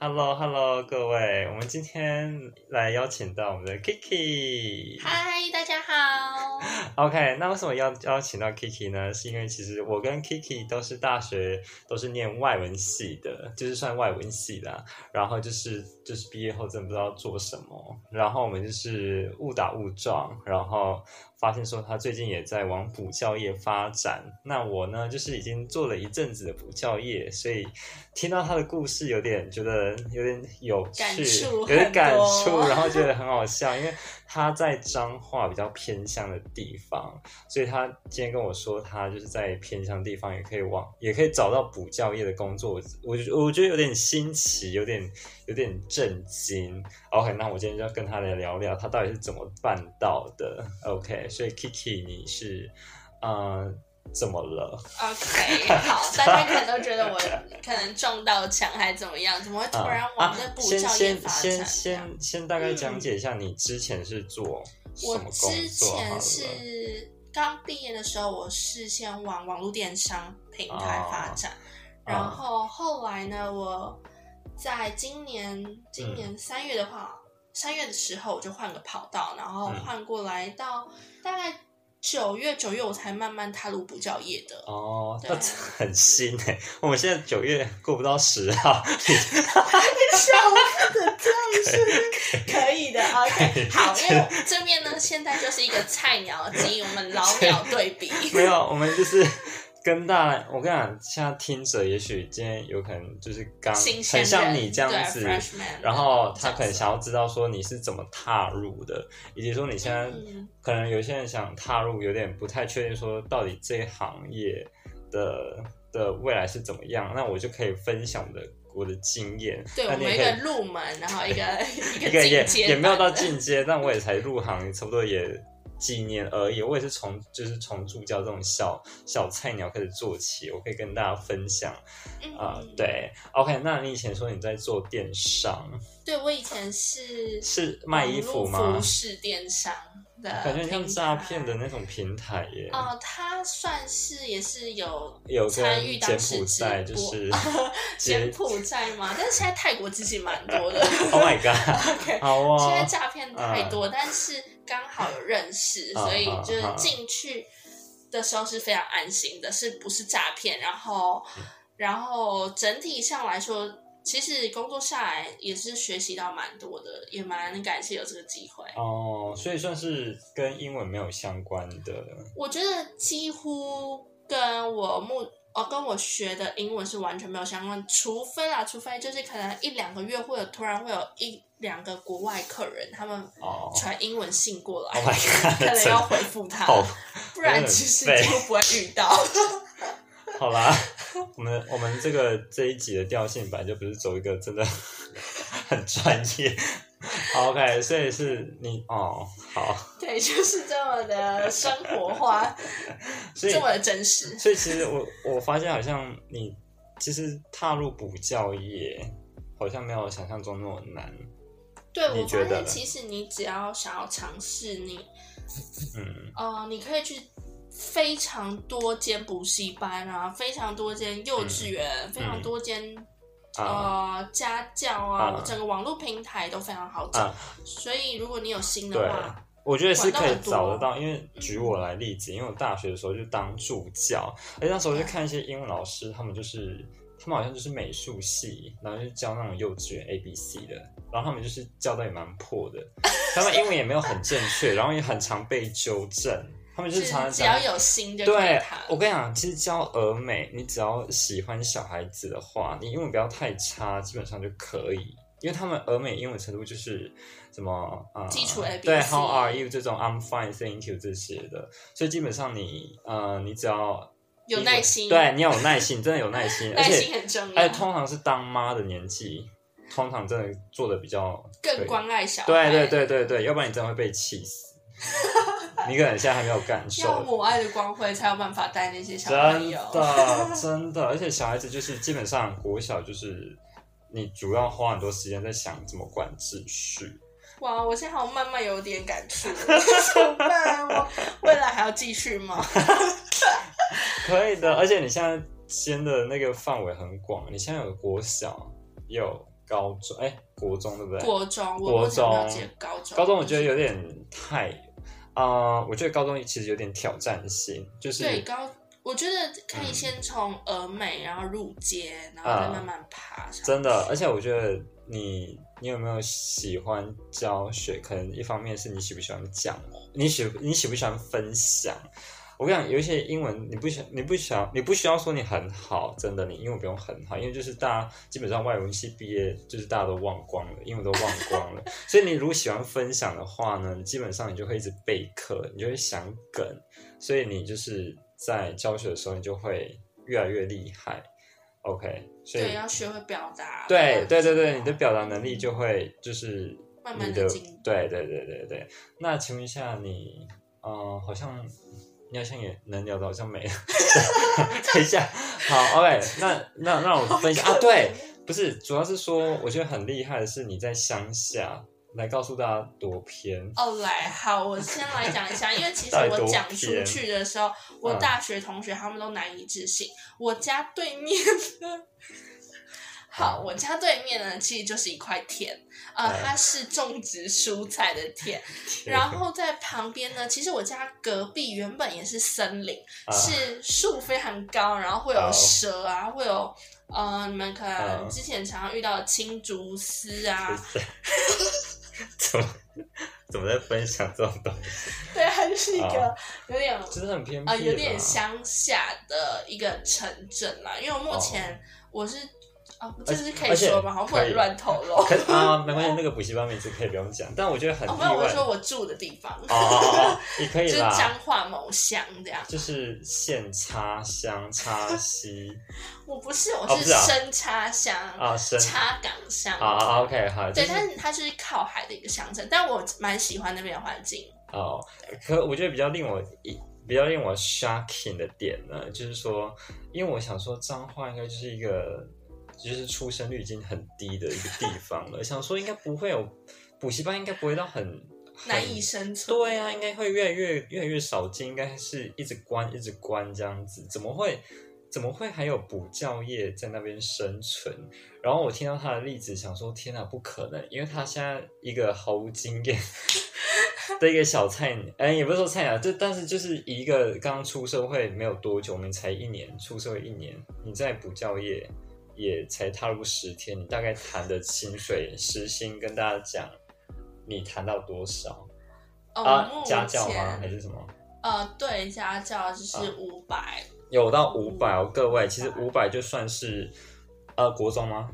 Hello，Hello，各位，我们今天来邀请到我们的 Kiki。嗨，大家好。OK，那为什么要邀请到 Kiki 呢？是因为其实我跟 Kiki 都是大学都是念外文系的，就是算外文系的啊、然后就是就是毕业后真的不知道做什么，然后我们就是误打误撞，然后发现说他最近也在往补教业发展。那我呢，就是已经做了一阵子的补教业，所以听到他的故事，有点觉得有点有趣，有点感触，然后觉得很好笑，因为他在彰化比较偏向的地方，所以他今天跟我说，他就是在偏乡地方也可以往，也可以找到补教业的工作，我我我觉得有点新奇，有点有点震惊。OK，那我今天就要跟他来聊聊，他到底是怎么办到的。OK，所以 Kiki 你是呃怎么了？OK，好，大家可能都觉得我可能撞到墙还怎么样，怎么会突然往这补先教业先发展？先先先大概讲解一下，你之前是做什我么工之前是刚毕业的时候，我是先往网络电商平台发展，哦然后后来呢，我在今年今年嗯三月的话，三、月的时候我就换个跑道，然后嗯。换过来到大概九月九月我才慢慢踏入补教业的。哦，对。那很新哎！我们现在九月过不到十号，笑的这样是可以的，OK，好，因为这边呢，现在就是一个菜鸟及我们老 鸟对比，没有，我们就是跟大家，我跟你讲，现在听者也许今天有可能就是刚很像你这样子，然后他可能想要知道说你是怎么踏入的，以及说你现在嗯。可能有些人想踏入，有点不太确定说到底这一行业的的未来是怎么样，那我就可以分享的我的经验，对，我们一个入门，然后一个 一一个也进阶也没有到进阶，但我也才入行差不多也几年而已。我也是从就是从助教这种小小菜鸟开始做起，我可以跟大家分享啊、嗯，对，OK，那你以前说你在做电商，对我以前是是卖衣服吗服？饰电商的，感觉像诈骗的。那种平台耶。哦，他算是也是有有参与当柬时埔寨直播就是 柬埔寨嘛，但是现在泰国其实蛮多的。Oh my god，OK，好哦，现在诈骗太多，但是刚好有认识，啊所以就是啊啊进去的时候是非常安心的，是不是诈骗？然后，嗯然后整体上来说，其实工作下来也是学习到蛮多的，也蛮感谢有这个机会。哦，所以算是跟英文没有相关的。我觉得几乎跟我目哦跟我学的英文是完全没有相关，除非啊，除非就是可能一两个月会有突然会有一两个国外客人，他们哦传英文信过来 Oh 可能要回复他，不然其实几乎不会遇到。好啦，我们我们这个这一集的调性本来就不是走一个真的 很专业。好 OK，所以是你哦，好，对，就是这么的生活化，这么的真实。所以其实我我发现好像你其实踏入补教业，好像没有想象中那么难。对我觉得其实你只要想要尝试，你嗯呃，你可以去非常多间补习班啊，非常多间幼稚园，非常多间、呃家教啊，啊。整个网络平台都非常好找。啊，所以如果你有心的话，，我觉得是可以找得到，因为举我来例子，因为我大学的时候就当助教，而且那时候就看一些英文老师，他们就是他们好像就是美术系，然后就教那种幼稚园 A B C 的，然后他们就是教的也蛮破的，他们英文也没有很正确，然后也很常被纠正，他们就是常常只要讲。有心就可以对谈，。我跟你讲，其实教俄美，你只要喜欢小孩子的话，你英文不要太差，基本上就可以。因为他们俄美英文程度就是什么呃基础 A B 对 How are you 这种 I'm fine thank you 这些的，所以基本上你呃你只要有耐心，对你要有耐心，真的有耐心，而耐心且很重要，而且通常是当妈的年纪，通常真的做的比较更关爱小孩。对对对对对，要不然你真的会被气死。你可能现在还没有感受，要母爱的光辉才有办法带那些小朋真友。的 真的，而且小孩子就是基本上国小就是你主要花很多时间在想怎么管秩序。哇，我现在好像慢慢有点感触，怎么办？我未来还要继续吗？可以的，而且你现在先的那个范围很广，你现在有国小，有高中，哎，国中对不对？国中，我国中高中。高中我觉得有点太，啊、我觉得高中其实有点挑战性，就是对高，我觉得可以嗯先从峨眉，然后入阶，然后再慢慢爬上。真的，而且我觉得你你有没有喜欢教学？可能一方面是你喜不喜欢讲，你喜你喜不喜欢分享？我跟你讲，有一些英文你不想你不想你不需要说你很好，真的，你英文不用很好，因为就是大家基本上外文系毕业，就是大家都忘光了，英文都忘光了。所以你如果喜欢分享的话呢，基本上你就会一直备课，你就会想梗，所以你就是在教学的时候，你就会越来越厉害。OK，所以对，要学会表达。对对对对，你的表达能力就会就是慢慢你的对对对对对。那请问一下你，呃，好像你好像也能聊的，好像没了。等一下，好，OK，那那让我分享啊，对，不是，主要是说我觉得很厉害的是你在乡下来告诉大家多偏。哦，来，好，我先来讲一下，因为其实我讲出去的时候，我嗯大学同学他们都难以置信。我家对面呢，好，我家对面呢，其实就是一块田，呃，嗯它是种植蔬菜的田，然后在旁边呢，其实我家隔壁原本也是森林，啊是树非常高，然后会有哦蛇啊，会有。呃，你们可能嗯之前常常遇到的青竹丝啊，怎么怎么在分享这种东西？对，它就是一个有点真的很偏僻呃，有点乡下的一个城镇啦。因为我目前我是啊，这是可以说吗？好像不能乱透露。可是啊，没关系，那个补习班名字可以不用讲，但我觉得很哦，意没有，我。说我住的地方，哦哦哦，你可就是彰化某乡这样。就是县插乡插西我不是，我哦不是啊深插乡，啊，深插港乡。啊啊，OK 好，就对，是但是它就是靠海的一个乡镇，但我蛮喜欢那边的环境。哦，可我觉得比较令我一比较令我 shocking 的点呢，就是说，因为我想说彰化应该就是一个就是出生率已经很低的一个地方了，想说应该不会有补习班，应该不会到很很难以生存。对啊，应该会越来越越来越少见，应该是一直关一直关这样子，怎么会怎么会还有补教业在那边生存？然后我听到他的例子，想说天哪，不可能，因为他现在一个毫无经验的一个小菜鸟，哎，也不是说菜鸟，就但是就是一个刚出社会没有多久，我们才一年出社会一年，你在补教业也才踏入十天，你大概谈的薪水时薪跟大家讲，你谈到多少？哦，啊，家教吗？前还是什么？呃，对，家教就啊是五百、有到五百哦，各位，其实五百就算是呃国中吗？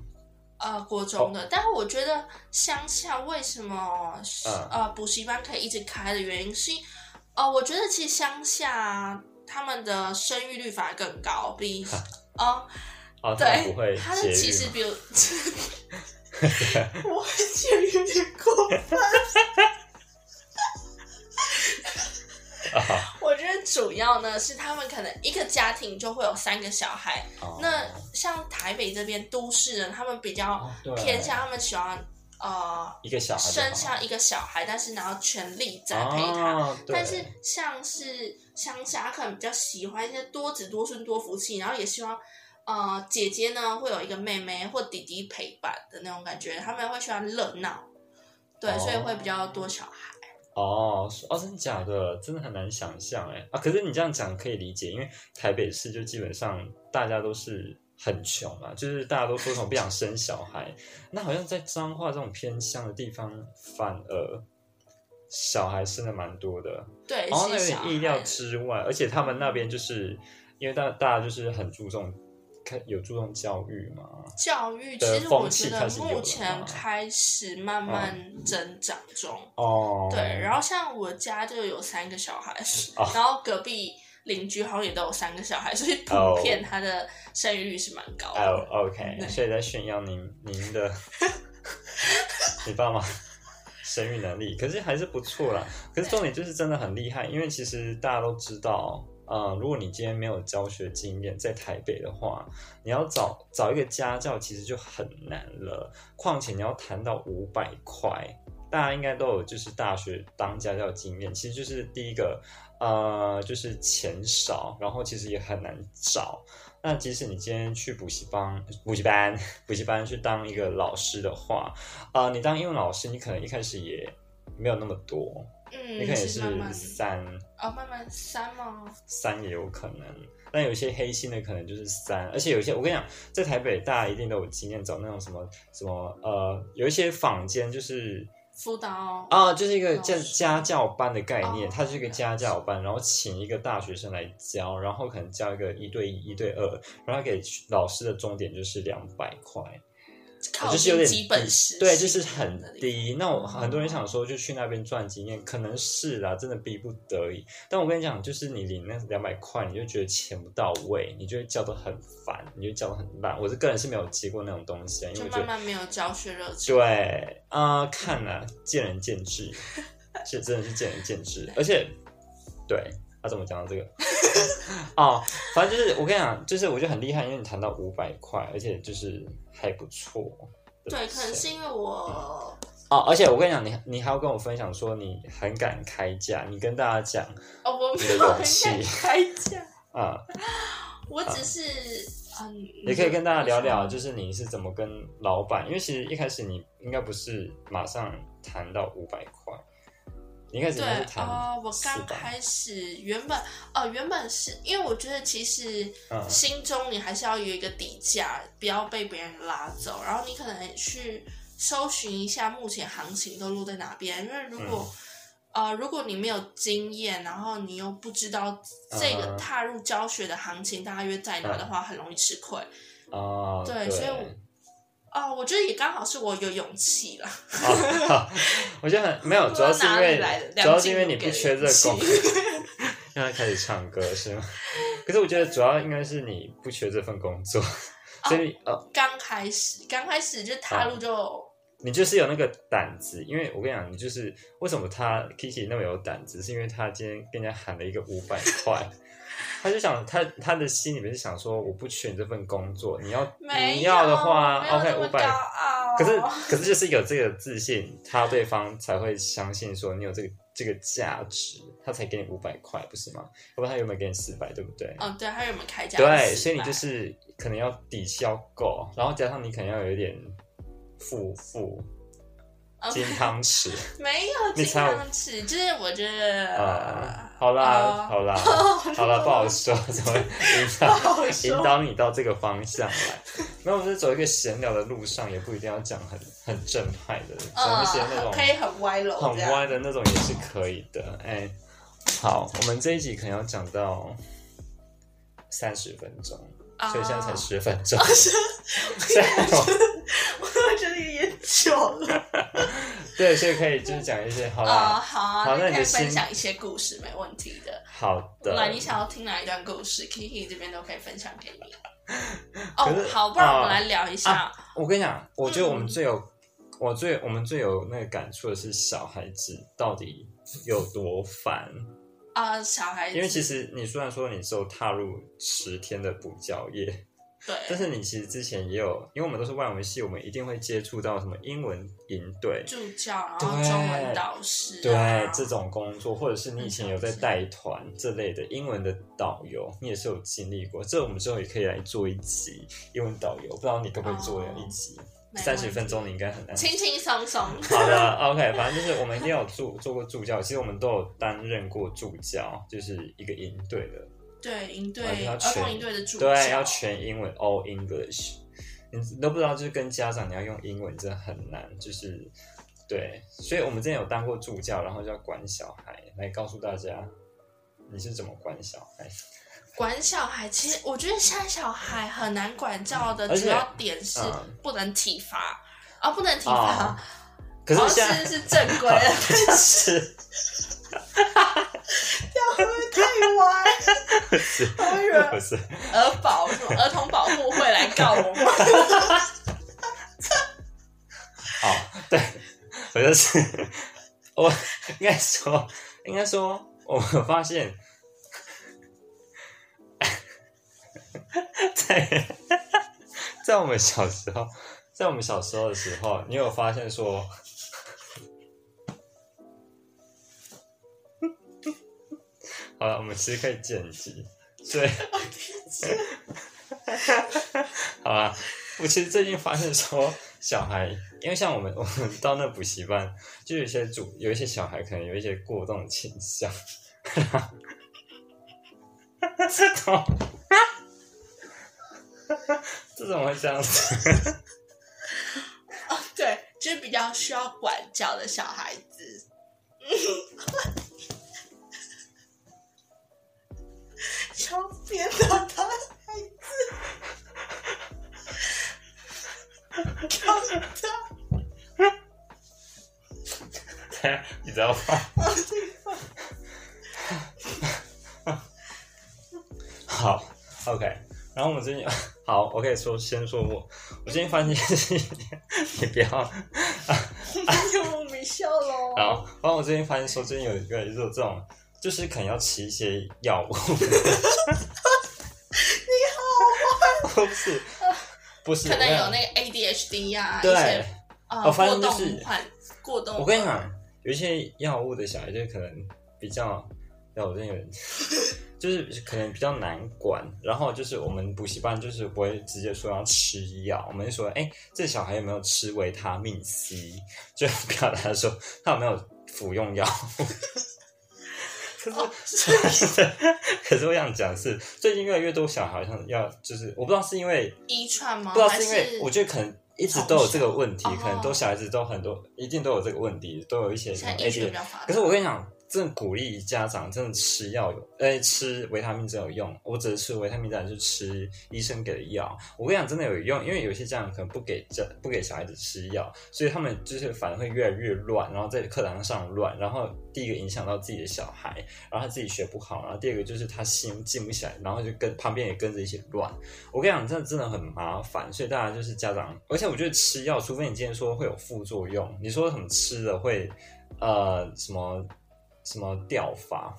呃国中哦的，但是我觉得乡下为什么、嗯呃补习班可以一直开的原因是，呃，我觉得其实乡下他们的生育率反而更高，比 呃对会，他的其实比如，我会觉得有点过分。啊，我觉得主要呢是他们可能一个家庭就会有三个小孩，哦。那像台北这边都市人，他们比较偏向他们喜欢呃一个小孩生下一个小孩，但是然后全力栽培他。但是像是乡下，可能比较喜欢一些多子多孙多福气，然后也希望呃姐姐呢会有一个妹妹或弟弟陪伴的那种感觉，他们会喜欢热闹，对，哦所以会比较多小孩。哦哦，真的假的？真的很难想象哎啊！可是你这样讲可以理解，因为台北市就基本上大家都是很穷啊，就是大家都说什么不想生小孩，那好像在彰化这种偏乡的地方，反而小孩生的蛮多的。对，哦，那有点意料之外，而且他们那边就是因为大大家就是很注重，看有注重教育吗，教育，其实我觉得目前嘛开始慢慢增长中。哦，对，然后像我家就有三个小孩，哦。然后隔壁邻居好像也都有三个小孩，所以普哦。遍他的生育率是蛮高的。哦，OK，对。所以在炫耀您您的 你爸妈生育能力，可是还是不错啦。可是重点就是真的很厉害，因为其实大家都知道，呃，如果你今天没有教学经验，在台北的话，你要找找一个家教，其实就很难了。况且你要谈到五百块，大家应该都有就是大学当家教经验，其实就是第一个，呃，就是钱少，然后其实也很难找。那即使你今天去补习班、补习班、补习班去当一个老师的话，啊、你当英文老师，你可能一开始也没有那么多，嗯，你可能也是三哦，慢慢三吗？三也有可能。但有一些黑心的可能就是三，而且有一些我跟你讲，在台北大家一定都有经验，找那种什么什么呃，有一些坊间就是辅导啊，就是一个叫家教班的概念，哦它是一个家教班，然后请一个大学生来教，然后可能教一个一对一、一对二，然后给老师的终点就是两百块，靠就是有点基本低对，就是很低。那我哦很多人想说，就去那边赚经验，可能是啦，真的逼不得已。但我跟你讲，就是你领那两百块，你就觉得钱不到位，你就会教的很烦，你就教的很烂。我是个人是没有接过那种东西啊，因为觉得慢慢没有教学热情。对啊、看啊，见仁见智，这真的是见仁见智，而且对。他、怎么讲到这个？哦，反正就是我跟你讲，就是我觉得很厉害，因为你谈到五百块，而且就是还不错的对，可能钱是因为我哦，而且我跟你讲，你你还要跟我分享说你很敢开价，你跟大家讲哦，我没你的有很勇气敢 开价，啊、我只是嗯，也可以跟大家聊聊，就是你是怎么跟老板，因为其实一开始你应该不是马上谈到五百块，你一开始应该是对谈哦，我，刚开始原本哦，原本是因为我觉得其实嗯。心中你还是要有一个底价，不要被别人拉走，然后你可能去搜寻一下目前行情都落在哪边，因为如果、嗯。呃，如果你没有经验，然后你又不知道这个嗯踏入教学的行情大约在哪的话，很容易吃亏。哦，对所以我哦，我觉得也刚好是我有勇气了。哦，我觉得很没有，主要是因哪为主要是因为你不缺这个工，让他开始唱歌是吗？可是我觉得主要应该是你不缺这份工作，所以呃，刚开始，刚开始就踏入就、你就是有那个胆子，因为我跟你讲，你就是为什么他 Kiki 那么有胆子，是因为他今天跟人家喊了一个五百块，他就想他他的心里面是想说，我不缺你这份工作，你要你要的话，OK 五百，可是可是就是有这个自信，他对方才会相信说你有这个这个价值，他才给你五百块，不是吗？要不然他有没有给你四百，对不对？嗯，对，他有没有开价？对，所以你就是可能要底气要够，然后加上你可能要有一点富富嗯金汤匙。没有金汤匙，就是我觉得啊，好啦，呃好啦，好啦，不好说，怎么引导引导你到这个方向来？那我们是走一个闲聊的路上，也不一定要讲很很正派的，讲一些那种嗯，可以很歪楼，很歪的那种也是可以的。哎，好，我们这一集可能要讲到三十分钟，啊所以现在才十分钟。是，虽然我我觉得也久了。对，所以可以就是讲一些好啊，啦，好啊，好那你可以分享一些故事，没问题的。好的。来，你想要听哪一段故事，Kiki 这边都可以分享给你。哦，好，不然我们啊来聊一下。我跟你讲，我觉得我们嗯最有，我最我们最有那个感触的是小孩子到底有多烦。啊，小孩子，因为其实你虽然说你只有踏入十天的补教业，但是你其实之前也有，因为我们都是外文系，我们一定会接触到什么英文营队。助教，然后中文导师啊，对这种工作，或者是你以前有在带团这类的英文的导游，你也是有经历过。这我们之后也可以来做一集英文导游，不知道你可不可以做一集？三十分钟你应该很难轻轻松松。好的，OK，反正就是我们一定有做做过助教，其实我们都有担任过助教，就是一个营队的，对，营队完全要儿全童营队的助教，对，要全英文，all English，你都不知道，就是跟家长你要用英文真的很难，就是对，所以我们之前有当过助教，然后就要管小孩，来告诉大家你是怎么管小孩，管小孩。其实我觉得现在小孩很难管教的主要点是嗯。不能体罚啊，不能体罚啊，可是现在像是是正规的，但是是会不会太歪？不 是。不是？儿保什么儿童保护会来告我吗？哦，对，我就是。我应该说，应该说，我发现，在在我们小时候，在我们小时候的时候，你有发现说，好了，我们其实可以剪辑，所以 好啊，我其实最近发现说，小孩，因为像我们我们到那补习班，就有些主有一些小孩可能有一些过动倾向。这怎么 会这样子？哦，对，就是比较需要管教的小孩子。知道吗？好，OK。然后我们最近好，我可以说先说我，我最近发现你不要，又没笑喽。好，然后我最近发现说，最近有一个就是这种，就是可能要吃一些药物。你好不是，不是，可能有那个 ADHD 呀、啊对些，呃我发过动现就是患、过动。我跟你，讲，有一些药物的小孩就可能比较，要我真的有点，就是可能比较难管。然后就是我们补习班就是不会直接说要吃药，我们就说，哎，这小孩有没有吃维他命 C？就表达说他有没有服用药物。可是，哦可是我想讲是，最近越来越多小孩好像要，就是我不知道是因为遗传吗？不知道是因为，我觉得可能一直都有这个问题可能都小孩子都很多，一定都有这个问题，都有一些什么现在医学 AD 比较发达。可是我跟你讲，真的鼓励家长真的吃药有，哎，吃维他命真有用。我只是吃维他命，当然是吃医生给的药。我跟你讲，真的有用，因为有些家长可能不给家不给小孩子吃药，所以他们就是反而会越来越乱，然后在课堂上乱。然后第一个影响到自己的小孩，然后他自己学不好，然后第二个就是他心静不起来，然后就跟旁边也跟着一起乱。我跟你讲，真的真的很麻烦，所以大家就是家长，而且我觉得吃药，除非你今天说会有副作用，你说什么吃的会呃什么什么掉发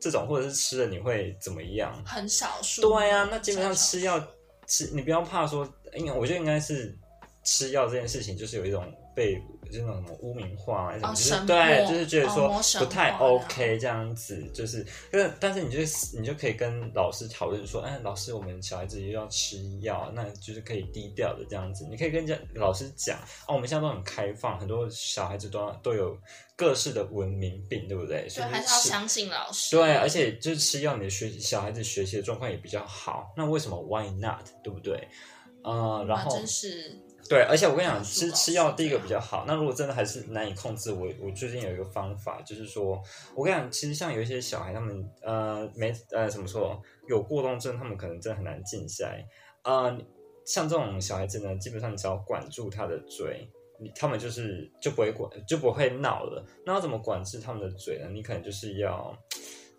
这种，或者是吃了你会怎么样？很少数。对啊，那基本上吃药吃，你不要怕说，因为我觉得应该是吃药这件事情，就是有一种被就是那种什么污名化，还是什么，就是哦神对，就是觉得说不太 OK 这样子，就是，但但是你就你就可以跟老师讨论说，哎，老师，我们小孩子又要吃药，那就是可以低调的这样子，你可以跟家老师讲，哦，我们现在都很开放，很多小孩子都都有各式的文明病，对不对？所对，以还是要相信老师。对，而且就是吃药，你的学小孩子学习的状况也比较好。那为什么 Why not？对不对？呃，然啊后真是对，而且我跟你讲，吃吃药第一个比较好。那如果真的还是难以控制，我我最近有一个方法，就是说我跟你讲，其实像有一些小孩，他们呃没呃怎么说有过动症，他们可能真的很难静下来。呃，像这种小孩子呢，基本上你只要管住他的嘴。你他们就是就不会管，就不会闹了。那要怎么管制他们的嘴呢？你可能就是要，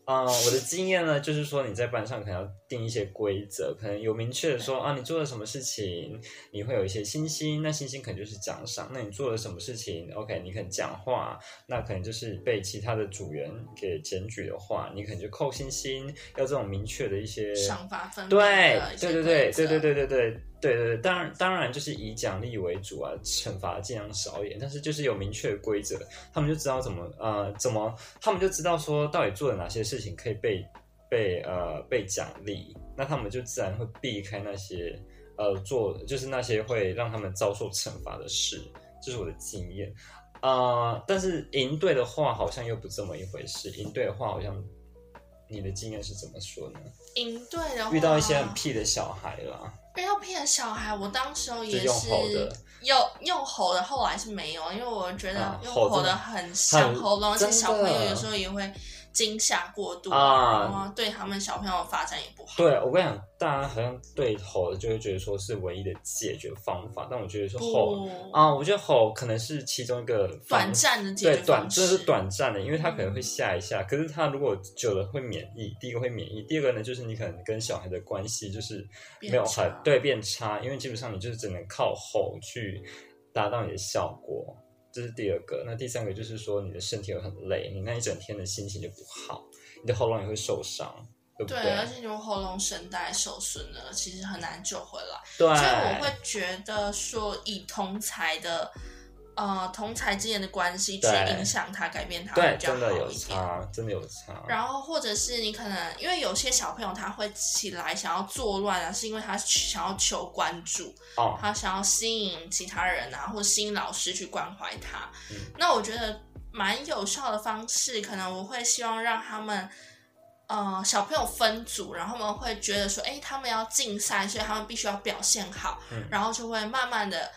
啊、我的经验呢，就是说你在班上可能要定一些规则，可能有明确的说啊，你做了什么事情，你会有一些星星，那星星可能就是奖赏。那你做了什么事情，OK，你可能讲话，那可能就是被其他的组员给检举的话，你可能就扣星星，要这种明确的一些赏罚分明对对对对对对对对对对对对，当然当然就是以奖励为主啊，惩罚尽量少一点，但是就是有明确的规则，他们就知道怎么呃怎么，他们就知道说到底做了哪些事情可以被被呃被奖励，那他们就自然会避开那些呃做就是那些会让他们遭受惩罚的事，这是我的经验。呃，但是赢队的话好像又不这么一回事，赢队的话好像你的经验是怎么说呢？赢队的话，遇到一些很屁的小孩啦，遇到骗小孩，我当时候也是用用吼的，后来是没有，因为我觉得啊用吼的很伤喉咙，而且小朋友有时候也会惊吓过度啊然后对他们小朋友发展也不好。对我跟你讲，大家好像对吼就会觉得说是唯一的解决方法，但我觉得说吼，啊，我觉得吼可能是其中一个短暂的解对短，决方式，这是短暂的，因为他可能会吓一下，可是他如果久了会免疫。第一个会免疫，第二个呢，就是你可能跟小孩的关系就是没有很对变差，因为基本上你就是只能靠吼去达到你的效果。这是第二个，那第三个就是说你的身体会很累，你那一整天的心情就不好，你的喉咙也会受伤，对不对，而且如果喉咙声带受损了，其实很难救回来。对，所以我会觉得说，以同才的呃同才之间的关系去影响他，改变他对，真的有。差，真的有差。然后或者是你可能因为有些小朋友他会起来想要作乱啊，是因为他想要求关注，哦，他想要吸引其他人啊，或吸引老师去关怀他。嗯那我觉得蛮有效的方式，可能我会希望让他们。呃，小朋友分组，然后他们会觉得说，哎，他们要竞赛，所以他们必须要表现好，嗯然后就会慢慢的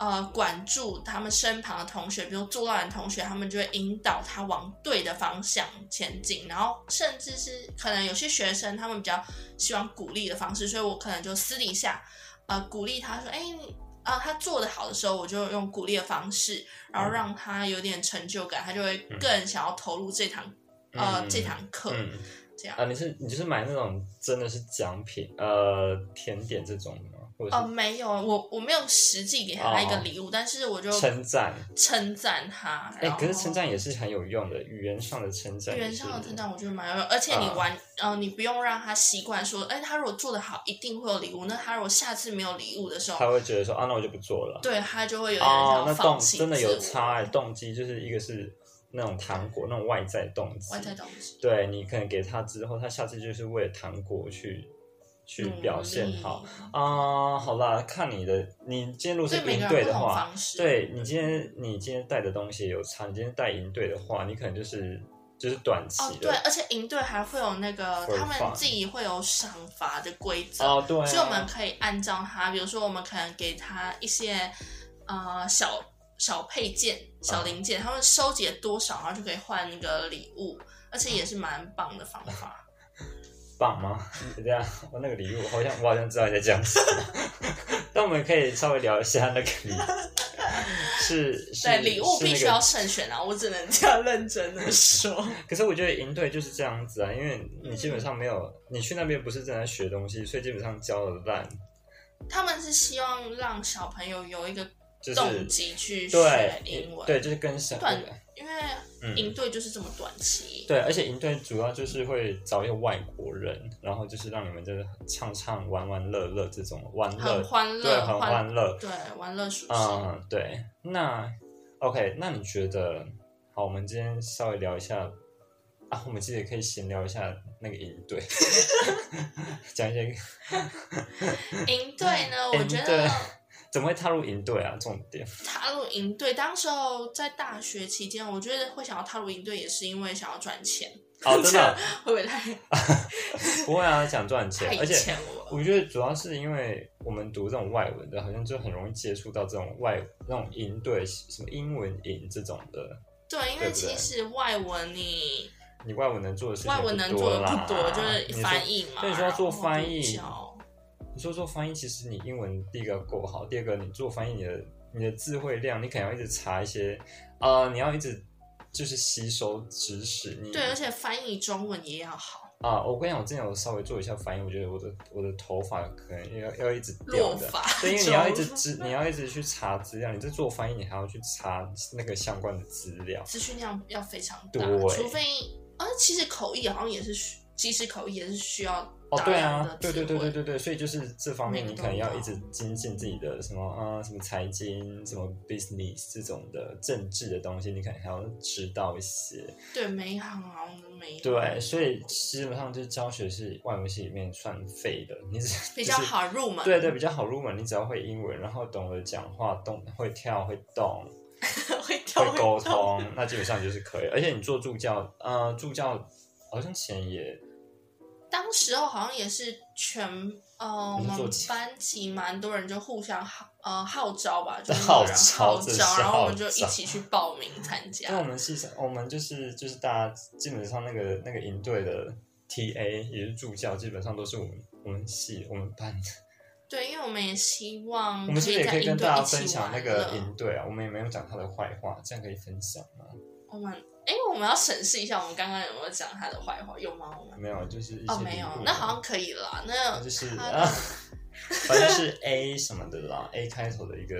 呃管住他们身旁的同学，比如做乱的同学，他们就会引导他往对的方向前进，然后甚至是可能有些学生他们比较希望鼓励的方式，所以我可能就私底下呃鼓励他说，哎，你啊、他做的好的时候，我就用鼓励的方式，然后让他有点成就感，他就会更想要投入这堂、呃嗯这堂课，嗯，这样。啊，你是你就是买那种真的是奖品，呃，甜点这种吗？或者哦，没有，我我没有实际给他一个礼物，但是我就称赞？称赞他。哎、然后可是称赞也是很有用的，语言上的称赞语也是。言上的称赞，我觉得蛮有用，而且你啊玩，呃，你不用让他习惯说，哎，他如果做的好，一定会有礼物。那他如果下次没有礼物的时候，他会觉得说啊，那我就不做了。对他就会有点哦，想那动要放弃真的有差哎、动机就是一个是那种糖果，那种外在动机。外在动机。对你可能给他之后，他下次就是为了糖果去去表现好啊、好啦，看你的，你今天如果是对每营个人不同队的话，对你今天你今天带的东西有差，你今天带营队的话，你可能就是就是短期哦，的对，而且营队还会有那个他们自己会有赏罚的规则，哦对啊所以我们可以按照他，比如说我们可能给他一些呃小小配件、小零件，他们收集了多少，然后就可以换那个礼物，而且也是蛮棒的方法。棒吗？这样，我那个礼物好像我好像知道你在讲什么，但我们可以稍微聊一下那个礼物，是 是对，礼物必须要慎选啊，我只能这样认真的说。可是我觉得营队就是这样子啊，因为你基本上没有，你去那边不是正在学东西，所以基本上教的烂，他们是希望让小朋友有一个动机去学对英文，对，就是跟小短，因为嗯营队就是这么短期。对，而且营队主要就是会找一个外国人，然后就是让你们就是唱唱玩玩乐乐这种玩乐很，欢乐，对，很欢乐，对，玩乐属性。嗯，对。那 OK，那你觉得好？我们今天稍微聊一下啊，我们其实也可以闲聊一下那个营队，讲一些营队呢，我觉得怎么会踏入营队啊？重点踏入营队，当时候在大学期间，我觉得会想要踏入营队，也是因为想要赚钱。哦，真的 会不会太 不会啊，想赚钱，而且？我觉得主要是因为我们读这种外文的，好像就很容易接触到这种外那种营队，什么英文营这种的。对，因为其实外文你你外文能做的事情外文能做的啦不多，就是翻译嘛。所以说要做翻译你说做翻译，其实你英文第一个要够好，第二个你做翻译，你的你的智慧量，你可能要一直查一些，呃，你要一直就是吸收知识。你对，而且翻译中文也要好，啊，我跟你讲，我之前有稍微做一下翻译，我觉得我的我的头发可能要要一直掉的。对，因为你要一直中知，你要一直去查资料。你这做翻译，你还要去查那个相关的资料。资讯量要非常大，对除非啊，其实口译好像也是需，即使口译也是需要哦，对啊对对对对对对，所以就是这方面，你可能要一直精进自己的什么啊、什么财经、什么 business 这种的政治的东西，你可能还要知道一些。对每一行好像都没有，对，所以基本上就是教学是外文系里面算废的，你只 比较好入门，对对，比较好入门。你只要会英文，然后懂得讲话，动会跳会动，会沟通，那基本上就是可以。而且你做助教，呃，助教好像钱也当时候好像也是全呃，我们班级蛮多人就互相号呃号召吧，就是号召号召，然后我们就一起去报名参加我。们系上，我们就是就是大家基本上那个那个营队的 TA 也是助教，基本上都是我们我们系我们班的。对，因为我们也希望我们是不是也可以跟大家分享那个营队啊？我们也没有讲他的坏话，这样可以分享吗？我们哎，我们要审视一下，我们刚刚有没有讲他的坏话？有吗？我们没有，就是一些哦，没有，那好像可以啦。那那就是啊，反正是 A 什么的啦，A 开头的一个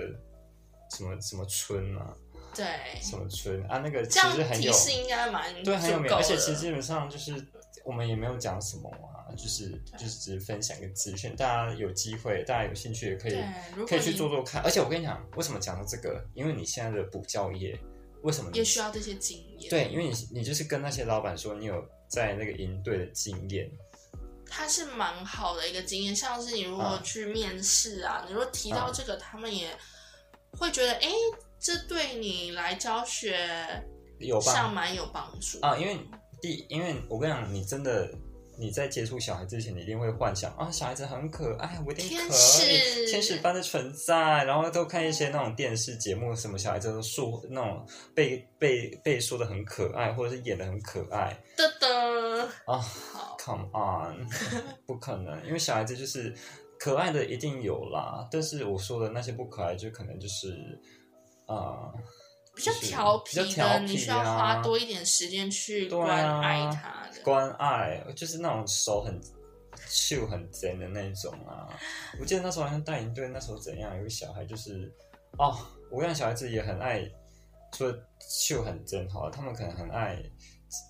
什么什么村啊，对，什么村啊，那个其实很有提示应该蛮对很有名，而且其实基本上就是我们也没有讲什么啊，就是就是只是分享一个资讯，大家有机会，大家有兴趣也可以可以去做做看。而且我跟你讲，为什么讲到这个？因为你现在的补教业，为什么也需要这些经验。，对？因为你你就是跟那些老板说你有在那个营队的经验，它是蛮好的一个经验。像是你如果啊去面试啊，你如果提到啊这个，他们也会觉得，哎，这对你来教学有吧？上蛮有帮助啊，因为第，因为我跟你讲，你真的你在接触小孩之前，你一定会幻想啊，小孩子很可爱，我一定可以，天使般的存在，然后都看一些那种电视节目，什么小孩子都说那种被被被说的很可爱，或者是演的很可爱的的，啊，，Come on，不可能，因为小孩子就是可爱的一定有啦，但是我说的那些不可爱，就可能就是啊。比较就是调比较皮调皮的，你需要啊花多一点时间去关爱他的。关爱，就是那种手很秀很真的那种啊。我记得那时候好像带营队，那时候怎样，有个小孩就是哦，我跟小孩子也很爱，除了秀很真好，他们可能很爱。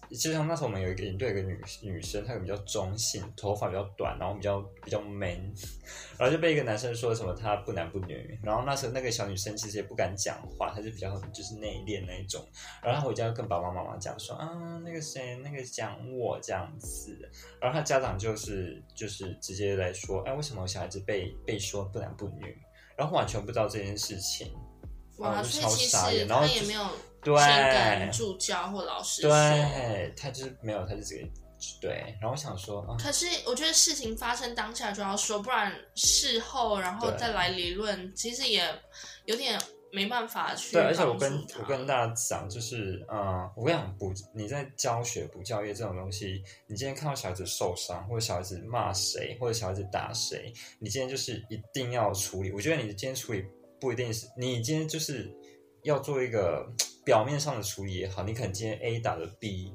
就像那时候我们有一个营队一个女女生，她比较中性，头发比较短，然后比较比较 man，然后就被一个男生说什么她不男不女，然后那时候那个小女生其实也不敢讲话，她就比较就是内敛那一种，然后她回家跟爸爸妈妈讲说啊那个谁那个讲我这样子，然后她家长就是就是直接来说，哎为什么小孩子被被说不男不女，然后完全不知道这件事情，哇，所以其实他也没有对先跟助教或老师说。对，他就是没有，他就直接对。然后我想说啊，可是我觉得事情发生当下就要说，不然事后然后再来理论，其实也有点没办法去对，而且我跟我跟大家讲，就是嗯，我跟你讲，补你在教学补教业这种东西，你今天看到小孩子受伤，或者小孩子骂谁，或者小孩子打谁，你今天就是一定要处理。我觉得你今天处理不一定是你今天就是要做一个表面上的处理也好，你可能今天 A 打了 B。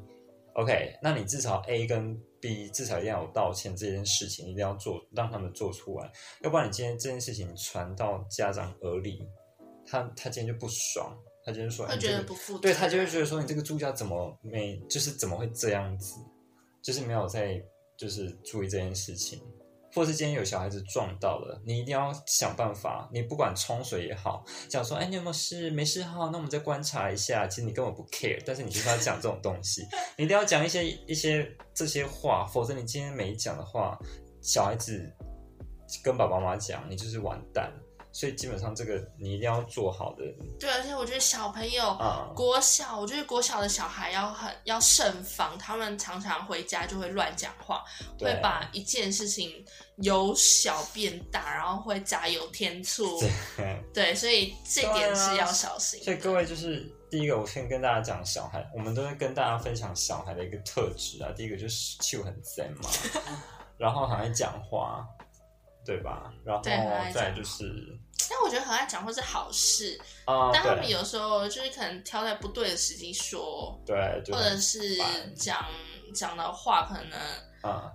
OK，那你至少 A 跟 B 至少一定要有道歉这件事情，一定要做，让他们做出来，要不然你今天这件事情传到家长耳里，他他今天就不爽，他今天说，哎会觉你这个得不负责，对他就会觉得说你这个助教怎么没，就是怎么会这样子，就是没有在就是注意这件事情，或是今天有小孩子撞到了，你一定要想办法，你不管冲水也好，讲说哎你有没有事？没事哈，那我们再观察一下。其实你根本不 care，但是你就是要讲这种东西，你一定要讲一些一些这些话，否则你今天没讲的话，小孩子跟爸爸妈妈讲，你就是完蛋。所以基本上这个你一定要做好的对，而且我觉得小朋友。啊。国小，我觉得国小的小孩要很要慎防，他们常常回家就会乱讲话，对会把一件事情由小变大，然后会加油添醋。对对，所以这点是要小心的。所以各位就是第一个，我先跟大家讲小孩，我们都会跟大家分享小孩的一个特质啊。第一个就是就很 zen 嘛，然后很爱讲话，对吧？然后再就是但我觉得很爱讲话是好事，啊，但他们有时候就是可能挑在不对的时机说，对，就或者是讲讲的话可能啊。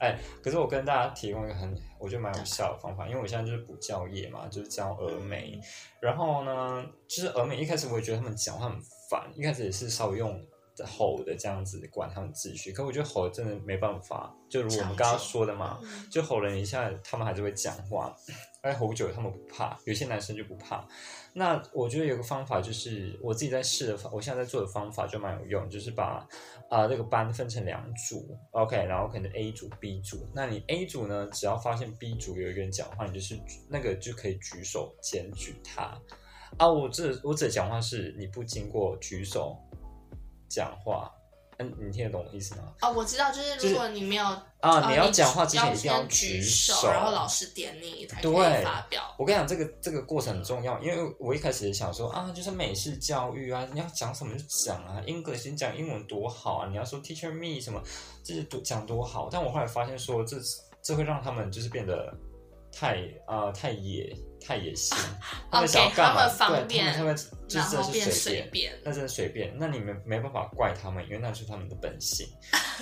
哎，可是我跟大家提供一个很，我觉得蛮有效的方法，因为我现在就是补教业嘛，就是教峨眉。然后呢，就是峨眉一开始我也觉得他们讲话很烦，一开始也是稍微用吼的这样子管他们秩序，可我觉得吼真的没办法，就如我们刚刚说的嘛，嗯就吼了一下，他们还是会讲话。哎，吼久了他们不怕，有些男生就不怕。那我觉得有个方法就是我自己在试的方，我现在在做的方法就蛮有用，就是把啊、这个班分成两组，OK，然后可能 A 组、B 组。那你 A 组呢，只要发现 B 组有一个人讲话，你就是那个就可以举手检举他。啊，我这我指的讲话是你不经过举手讲话，嗯，你听得懂我意思吗？哦，我知道，就是如果你没有啊呃你要讲话之前要一定要先举举手，然后老师点你才可以对发表。我跟你讲，这个这个过程很重要，因为我一开始也想说啊，就是美式教育啊，你要讲什么就讲啊，English 你讲英文多好啊，你要说 Teacher me 什么，这是多讲多好。但我后来发现说，这这会让他们就是变得太啊、呃太野太野性，他们想要干嘛？对，他们他们就然真的是随便。那真的随便，那你们没办法怪他们，因为那是他们的本性。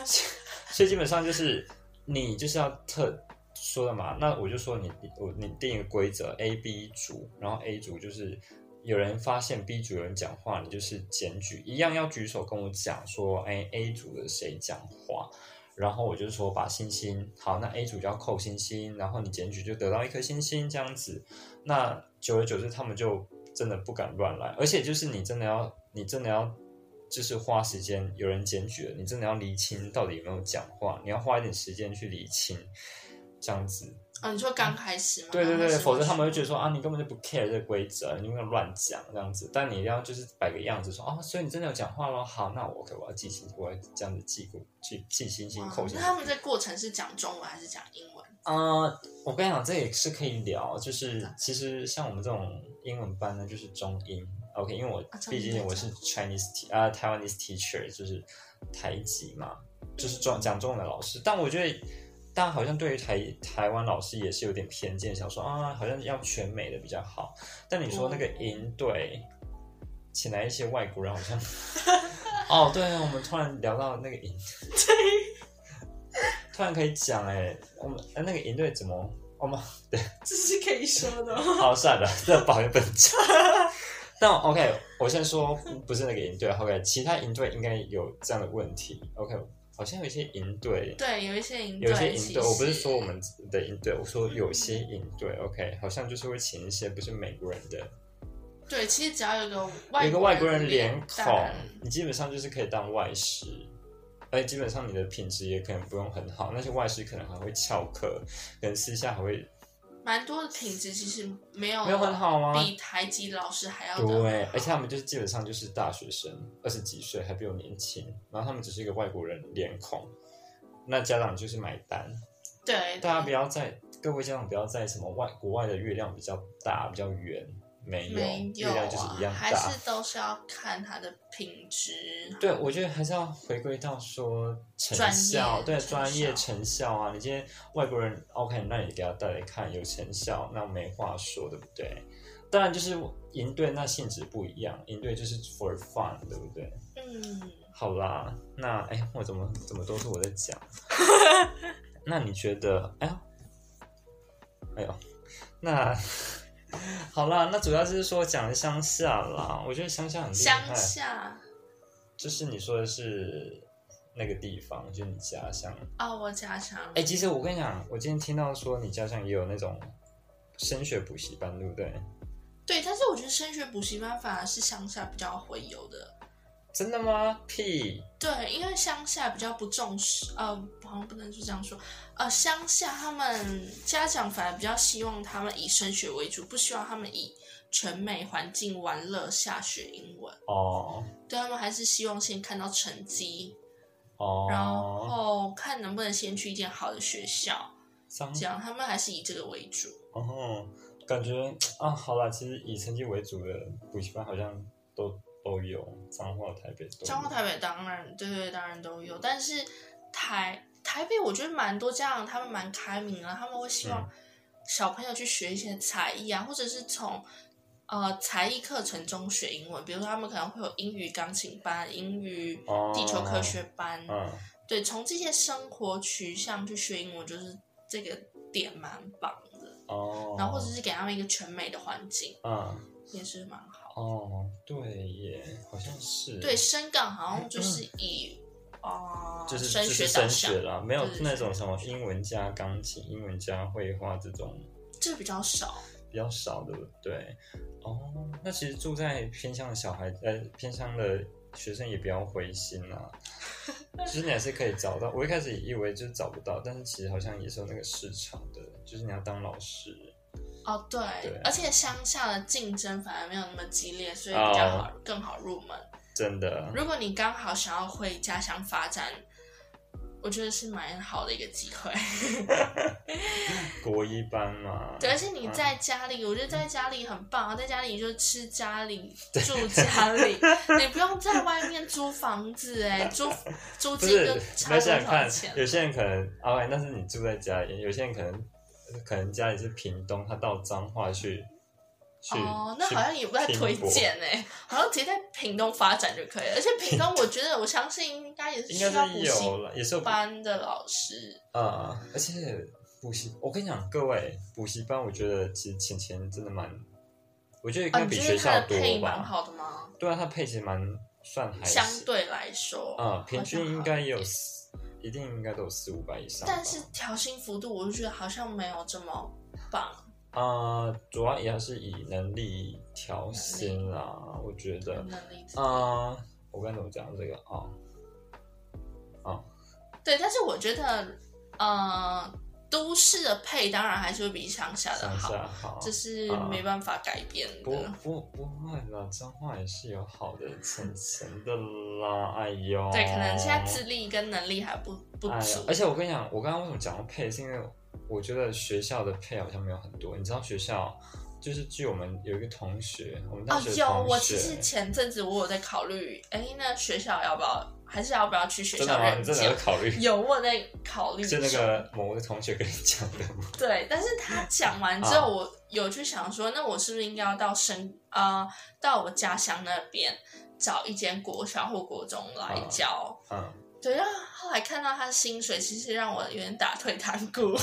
所以基本上就是你就是要特说的嘛，那我就说你你我你定一个规则，A、B 组，然后 A 组就是有人发现 B 组有人讲话，你就是检举，一样要举手跟我讲说，哎，A 组的谁讲话，然后我就说把星星，好，那 A 组就要扣星星，然后你检举就得到一颗星星这样子。那久而久之，他们就真的不敢乱来，而且就是你真的要，你真的要，就是花时间，有人检举了，你真的要厘清到底有没有讲话，你要花一点时间去厘清，这样子。哦，你说刚开始吗？对对对，否则他们会觉得说啊，你根本就不 care 这个规则，你不能乱讲这样子。但你一定要就是摆个样子说哦，所以你真的有讲话咯。好，那我 OK，我要记星，我要这样子记过去记星星哇扣星星。那他们这过程是讲中文还是讲英文？呃，我跟你讲，这也是可以聊，就是其实像我们这种英文班呢，就是中英 OK，因为我毕竟我是 Chinese 啊、Taiwanese teacher，就是台籍嘛，就是中讲中文的老师。但我觉得大家好像对于台台湾老师也是有点偏见，想说啊，好像要全美的比较好。但你说那个营队，请来一些外国人，好像 哦，对，我们突然聊到那个营，突然可以讲哎，我们呃那个营队怎么我们这是可以说的。好算了，这保险不能讲。但 OK，我先说不是那个营队，OK，其他营队应该有这样的问题。OK，好像有一些营队，对，有一些营有一些，营队，我不是说我们的营队，我说有些营队，OK，好像就是会请一些不是美国人的，对，其实只要有个有外有个外国人脸脸孔，你基本上就是可以当外师。而且基本上你的品质也可能不用很好，那些外师可能还会翘课，可能私下还会蛮多的品质其实没有没有很好吗？比台籍老师还要的对，而且他们就是基本上就是大学生，二十几岁还比我年轻，然后他们只是一个外国人脸孔，那家长就是买单。对大家不要在各位家长不要在什么外国外的月亮比较大比较圆，没有，没有月亮就是一样大，还大。是都是要看它的品质。对，我觉得还是要回归到说成专效，对专业成效啊！你今天外国人 OK，那你给他带来看有成效，那没话说，对不对？当然就是营队那性质不一样，营队就是 for fun，对不对？嗯，好啦，那哎，我怎么怎么都是我在讲？那你觉得？哎呀，哎呦，那 好啦，那主要就是说讲乡下啦。我觉得乡下很厉害乡，下就是你说的是那个地方，就是你家乡。哦，我家乡哎，其实我跟你讲，我今天听到说你家乡也有那种升学补习班，对不对？对，但是我觉得升学补习班反而是乡下比较会有的。真的吗？屁！对，因为乡下比较不重视，呃，好像不能就这样说，呃，乡下他们家长反而比较希望他们以升学为主，不希望他们以全美环境玩乐下学英文，哦对他们还是希望先看到成绩，哦，然后看能不能先去一间好的学校，脏这样他们还是以这个为主。哦，感觉啊，好啦，其实以成绩为主的补习班好像都都有，彰化、台北。彰化、台北当然，对对，当然都有，但是台台北我觉得蛮多家长他们蛮开明的，他们会希望嗯小朋友去学一些才艺啊，或者是从呃才艺课程中学英文，比如说他们可能会有英语钢琴班、英语哦地球科学班，嗯，对，从这些生活取向去学英文，就是这个点蛮棒的。哦，然后或者是给他们一个全美的环境，嗯，也是蛮好。哦，对耶，好像是，对，深港好像就是以啊、嗯就是升就是升学啦，没有那种什么英文加钢琴、英文加绘画这种这个比较少。比较少，对不对？哦，那其实住在偏乡的小孩，呃，偏乡的学生也不要灰心啦，其实你还是可以找到。我一开始以为就是找不到，但是其实好像也是有那个市场的，就是你要当老师。哦，对，对而且乡下的竞争反而没有那么激烈，所以比较好，更好入门。真的，如果你刚好想要回家乡发展，我觉得是蛮好的一个机会。国一班嘛，对，而且你在家里，我觉得在家里很棒啊，在家里你就吃家里，住家里，你不用在外面租房子，哎，租租不金就是差多那想想看少钱，？有些人可能啊，那是你住在家里，有些人可能可能家里是屏东，他到彰化去去，哦，那好像也不太推荐哎，好像直接在屏东发展就可以了。而且屏东，我觉得我相信应该也是应需要补习，也是有班的老师。啊、而且补习，我跟你讲，各位补习班，我觉得其实钱钱真的蛮，我觉得应啊，该比学校多蛮吧。好的吗？对啊，它配其实蛮算还相对来说，啊、平均应该也有四一定应该都有四五百以上。但是调薪幅度，我就觉得好像没有这么棒。啊、主要也还是以能力调薪啦，我觉得。能力啊、我该怎么讲这个啊？啊对，但是我觉得，呃，都市的配当然还是会比乡下的好，这是啊没办法改变不的。不不会啦，彰化也是有好的层层的啦。哎呦，对，可能现在资历跟能力还不不足，而且我跟你讲，我刚刚为什么讲到配，是因为我觉得学校的配好像没有很多。你知道学校就是据我们有一个同学，我们大哦，有，我其实前阵子我有在考虑，哎，那学校要不要，还是要不要去学？校任你真的有教？考虑？有，我在考虑就那中个某个同学跟你讲的吗？对，但是他讲完之啊后，我有去想说，那我是不是应该要到深呃到我家乡那边找一间国小或国中来啊教？嗯，对，然后后来看到他的薪水，其实让我有点打退堂鼓。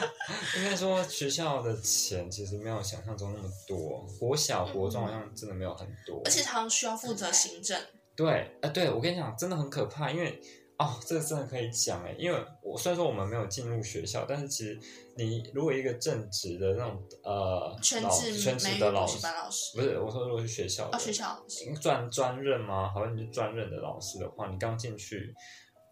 应该说学校的钱其实没有想象中那么多，国小、国中好像真的没有很多。而且常需要负责行政，对，啊、对我跟你讲，真的很可怕，因为哦，这个真的可以讲哎，因为我虽然说我们没有进入学校，但是其实你如果一个正职的那种呃老全职全职的老师不是我说如果是学校的哦，学校专专任吗？好像你是专任的老师的话，你刚进去，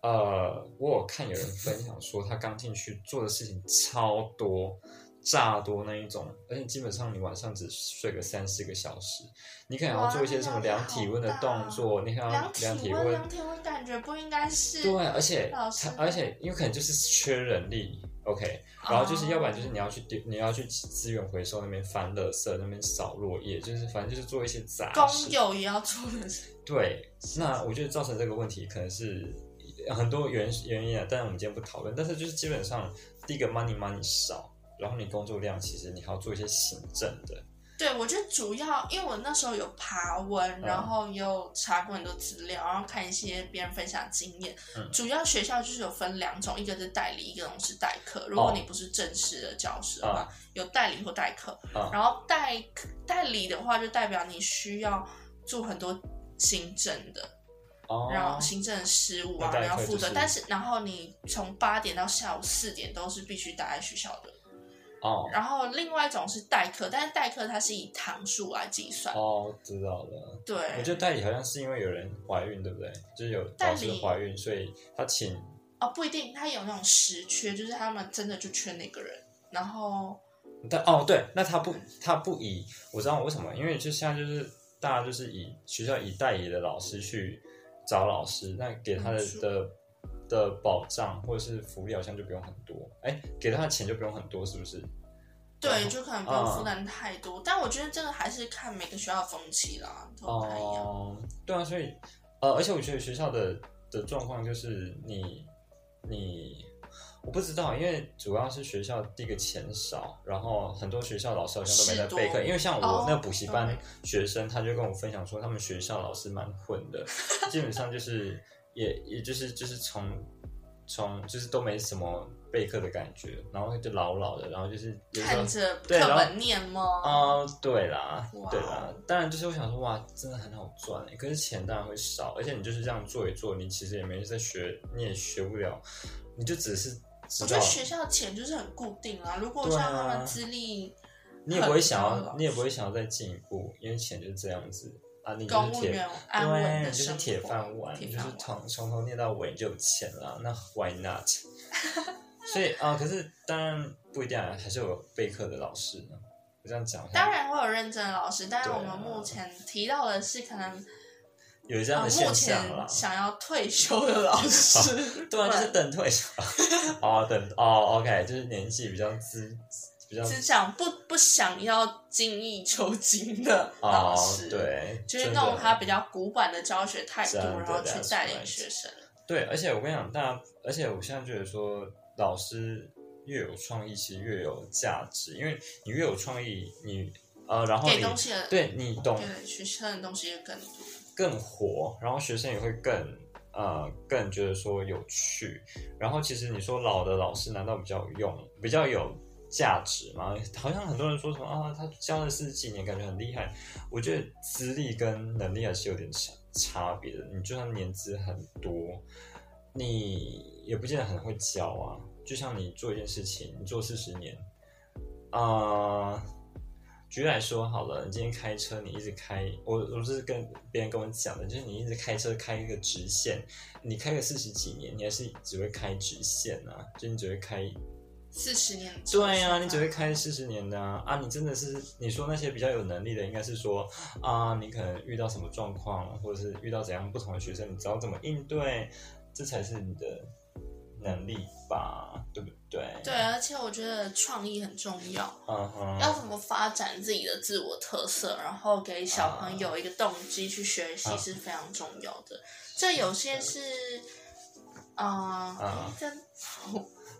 呃，我有看有人分享说他刚进去做的事情超多。炸多那一种，而且基本上你晚上只睡个三四个小时，你可能要做一些什么量体温的动作，你可能要量量体体温，量体温感觉不应该是对，而且他，而且因为可能就是缺人力，OK，然后就是要不然就是你要去丢，你要去资源回收那边翻垃圾，那边扫落叶，就是反正就是做一些杂工。友也要做的事。对，那我觉得造成这个问题可能是很多原原因啊，但是我们今天不讨论。但是就是基本上，第一个 money money 少，然后你工作量其实你还要做一些行政的，对，我觉得主要因为我那时候有爬文，嗯然后有查过很多资料，然后看一些别人分享经验。嗯主要学校就是有分两种，一个是代理，一个是代课。如哦果你不是正式的教师的话，有代理或代课。嗯然后代代理的话，就代表你需要做很多行政的，哦，然后行政事务啊，那代课然后负责。就是但是然后你从八点到下午四点都是必须待在学校的。哦然后另外一种是代课，但是代课它是以堂数来计算。哦，知道了。对，我觉得代理好像是因为有人怀孕，对不对？就是有老师怀孕，所以他请哦，不一定，他有那种实缺，就是他们真的就缺那个人，然后但哦，对，那他不，他不以，我知道为什么，因为就现在就是大家就是以学校以代理的老师去找老师，那给他的的的保障或者是福利好像就不用很多，哎，给他的钱就不用很多，是不是？对，就可能不用嗯负担太多。但我觉得这个还是看每个学校的风气啦，都不太一样。哦，对啊，所以呃，而且我觉得学校的的状况就是你你。我不知道，因为主要是学校第一个钱少，然后很多学校老师好像都没在备课。因为像我哦那个补习班学生，他就跟我分享说，他们学校老师蛮混的，基本上就是也也就是就是从从就是都没什么备课的感觉，然后就老老的，然后就是看着课本念吗？哦，对啦，对啦，当然就是我想说，哇，真的很好赚欸可是钱当然会少，而且你就是这样做一做，你其实也没在学，你也学不了，你就只是我觉得，学校钱就是很固定啊。如果像他们资历你也不会想要你也不会想要再进一步，因为钱就是这样子啊，你就是铁对，就是铁饭碗，你就是从从头念到尾你就有钱了，那 why not？所以啊、可是当然不一定啊，还是有备课的老师呢。我这样讲，当然会有认真的老师，但是我们目前提到的是可能呃有这样的现目象。想要退 休的老师，对啊，就是等退休。哦，等哦，OK，就是年纪比较资，比较只想不不想要精益求精的老哦师，，，对，就是那种他比较古板的教学态度，然后去带领学生。对，而且我跟你讲，大家，而且我现在觉得说，老师越有创意，其实越有价值，因为你越有创意，你呃，然后给你东西的对你懂对学生的东西也更多。更活，然后学生也会更呃更觉得说有趣。然后其实你说老的老师难道比较有用、比较有价值吗？好像很多人说什么啊，他教了四十几年，感觉很厉害。我觉得资历跟能力还是有点差差别的。你就算年资很多，你也不见得很会教啊。就像你做一件事情，你做四十年，啊、举例来说好了，你今天开车，你一直开，我我是跟别人跟我讲的，就是你一直开车开一个直线，你开个四十几年，你还是只会开直线啊，就你只会开四十年。对呀、你只会开四十年的啊！啊，你真的是你说那些比较有能力的，应该是说啊，你可能遇到什么状况，或者是遇到怎样不同的学生，你知道怎么应对，这才是你的能力吧，对不对？对，而且我觉得创意很重要。嗯哼，要怎么发展自己的自我特色，然后给小朋友一个动机去学习啊是非常重要的。这有些是，啊、啊跟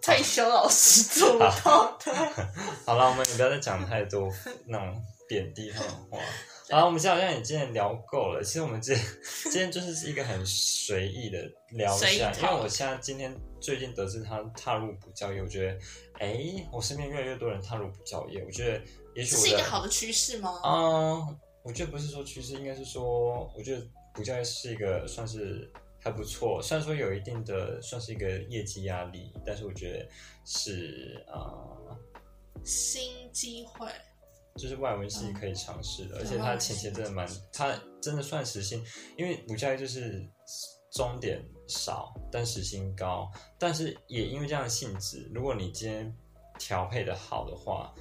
退休老师做到的。好了，我们也不要再讲太多那种贬低他的话。好了，我们现在好像也今天聊够了。其实我们今天今天就是一个很随意的聊一下，因为我现在今天最近得知他踏入补教业，我觉得，哎，我身边越来越多人踏入补教业，我觉得也许是一个好的趋势吗？嗯，我觉得不是说趋势，应该是说，我觉得补教业是一个算是还不错，虽然说有一定的算是一个业绩压力，但是我觉得是呃，新机会，就是外文系可以尝试的，而且它对外文系钱钱真的蛮，它真的算时薪，因为补教业就是终点少，但时薪高，但是也因为这样的性质，如果你今天调配的好的话，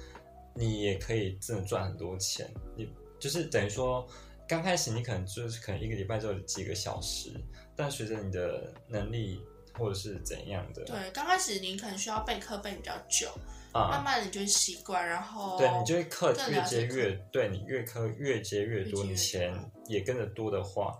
你也可以真的赚很多钱。你就是等于说，刚开始你可能就是可能一个礼拜只有几个小时，但随着你的能力或者是怎样的，对，刚开始你可能需要备课备比较久，慢啊、慢的你就会习惯，然后对你就会课越接越，对你越课越接越多，你钱也跟着多的话，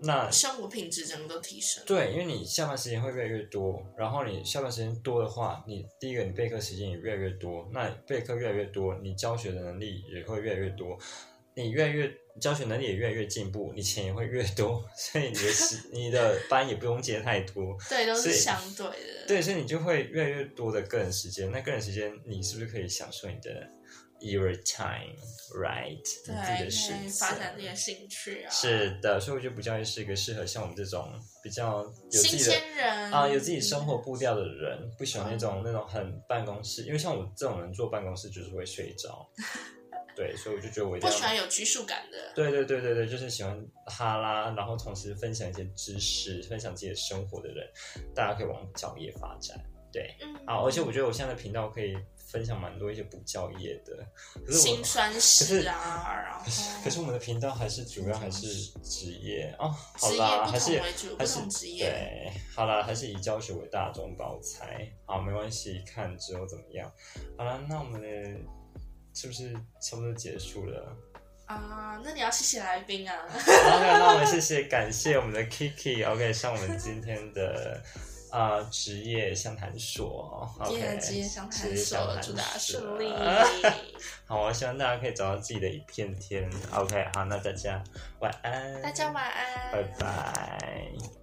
那生活品质整个都提升。对，因为你下班时间会越来越多，然后你下班时间多的话，你第一个你备课时间也越来越多，那备课越来越多，你教学的能力也会越来越多，你越来越教学能力也越来越进步，你钱也会越多，所以你的时 你的班也不用接太多，对，都是相对的。对，所以你就会越来越多的个人时间，那个人时间你是不是可以享受你的 your time，right？你自己的对，时发展自己的兴趣啊。是的，所以我觉得补教业是一个适合像我们这种比较有自己的啊、有自己生活步调的人，不喜欢那种、那种很办公室，因为像我这种人坐办公室就是会睡着，对，所以我就觉得我一定要不喜欢有拘束感的。对对对对对，就是喜欢哈拉，然后同时分享一些知识，分享自己的生活的人，大家可以往教业发展。对，嗯，啊，而且我觉得我现在的频道可以分享蛮多一些补教业的，可是我辛酸史啊，然后可是我们的频道还是主要还是职业哦，好啦，不还是还是职业。对，好啦，还是以教学为大众包材，好，没关系，看之后怎么样。好了，那我们的是不是差不多结束了啊，那你要谢谢来宾啊。？OK，那我们谢谢感谢我们的 Kiki，OK，、上我们今天的。啊，职业相谈所，OK，业职业相谈所祝大家顺利。好，我希望大家可以找到自己的一片天。OK，好，那大家晚安，大家晚安，拜拜。